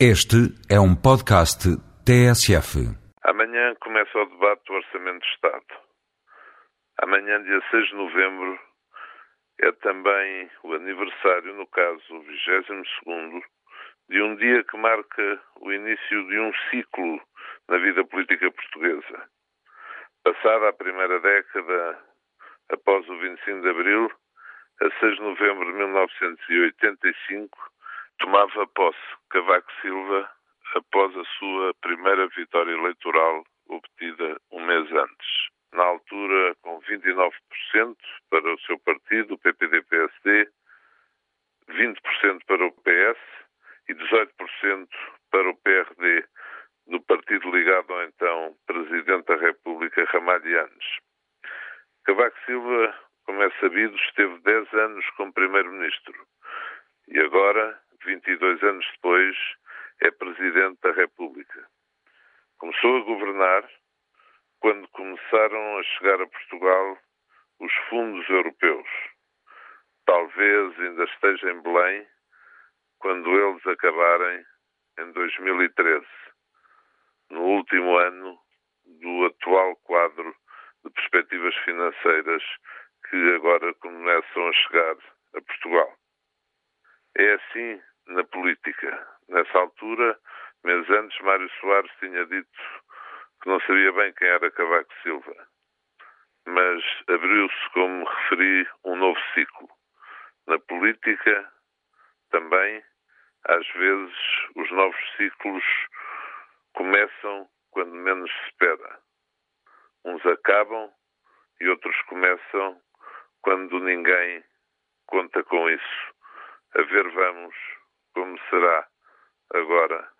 Este é um podcast TSF. Amanhã começa o debate do Orçamento de Estado. Amanhã, dia 6 de novembro, é também o aniversário, no caso, o 22 de um dia que marca o início de um ciclo na vida política portuguesa. Passada a primeira década, após o 25 de abril, a 6 de novembro de 1985, tomava posse Cavaco Silva após a sua primeira vitória eleitoral obtida um mês antes. Na altura, com 29% para o seu partido, o PPD-PSD, 20% para o PS e 18% para o PRD, do partido ligado ao então Presidente da República, Ramalhianes. Cavaco Silva, como é sabido, esteve 10 anos como Primeiro-Ministro e agora 22 anos depois, é Presidente da República. Começou a governar quando começaram a chegar a Portugal os fundos europeus. Talvez ainda esteja em Belém quando eles acabarem em 2013, no último ano do atual quadro de perspectivas financeiras que agora começam a chegar a Portugal. É assim na política. Nessa altura, meses antes, Mário Soares tinha dito que não sabia bem quem era Cavaco Silva. Mas abriu-se, como referi, um novo ciclo. Na política, também, às vezes, os novos ciclos começam quando menos se espera. Uns acabam e outros começam quando ninguém conta com isso. A ver, vamos será agora